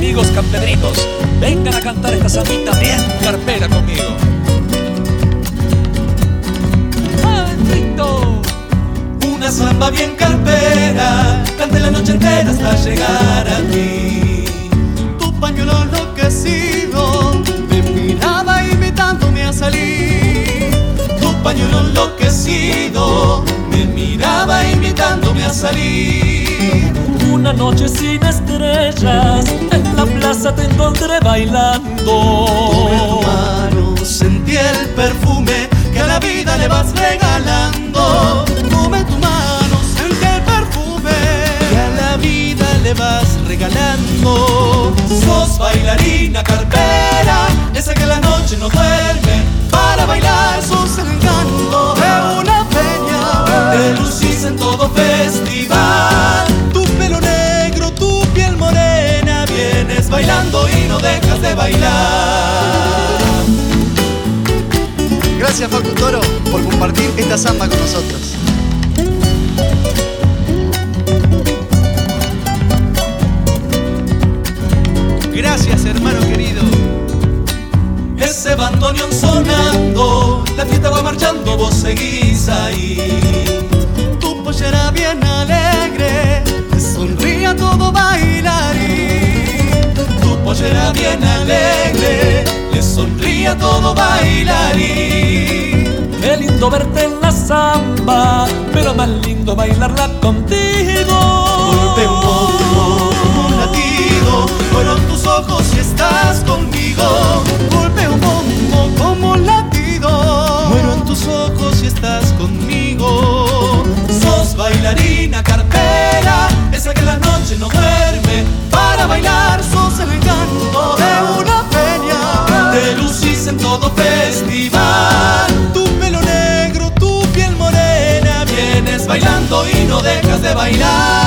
amigos campedrinos, vengan a cantar esta sambita bien carpera conmigo. Una samba bien carpera, cante la noche entera hasta llegar a ti. Tu pañuelo enloquecido me miraba invitándome a salir. Tu pañuelo enloquecido me miraba invitándome a salir. Una noche sin estrellas, encontré bailando. Tu mano, sentí el perfume que a la vida le vas regalando. Tuve tu mano, sentí el perfume que a la vida le vas regalando. Sos bailarina carpera, esa que la noche bailando y no dejas de bailar. Gracias Facu Toro por compartir esta samba con nosotros. Gracias hermano querido. Ese bandoneón sonando, la fiesta va marchando, vos seguís ahí. Tu pollera bien alegre, bien alegre, le sonríe a todo bailarín. Qué lindo verte en la samba, pero más lindo bailarla contigo. bailar.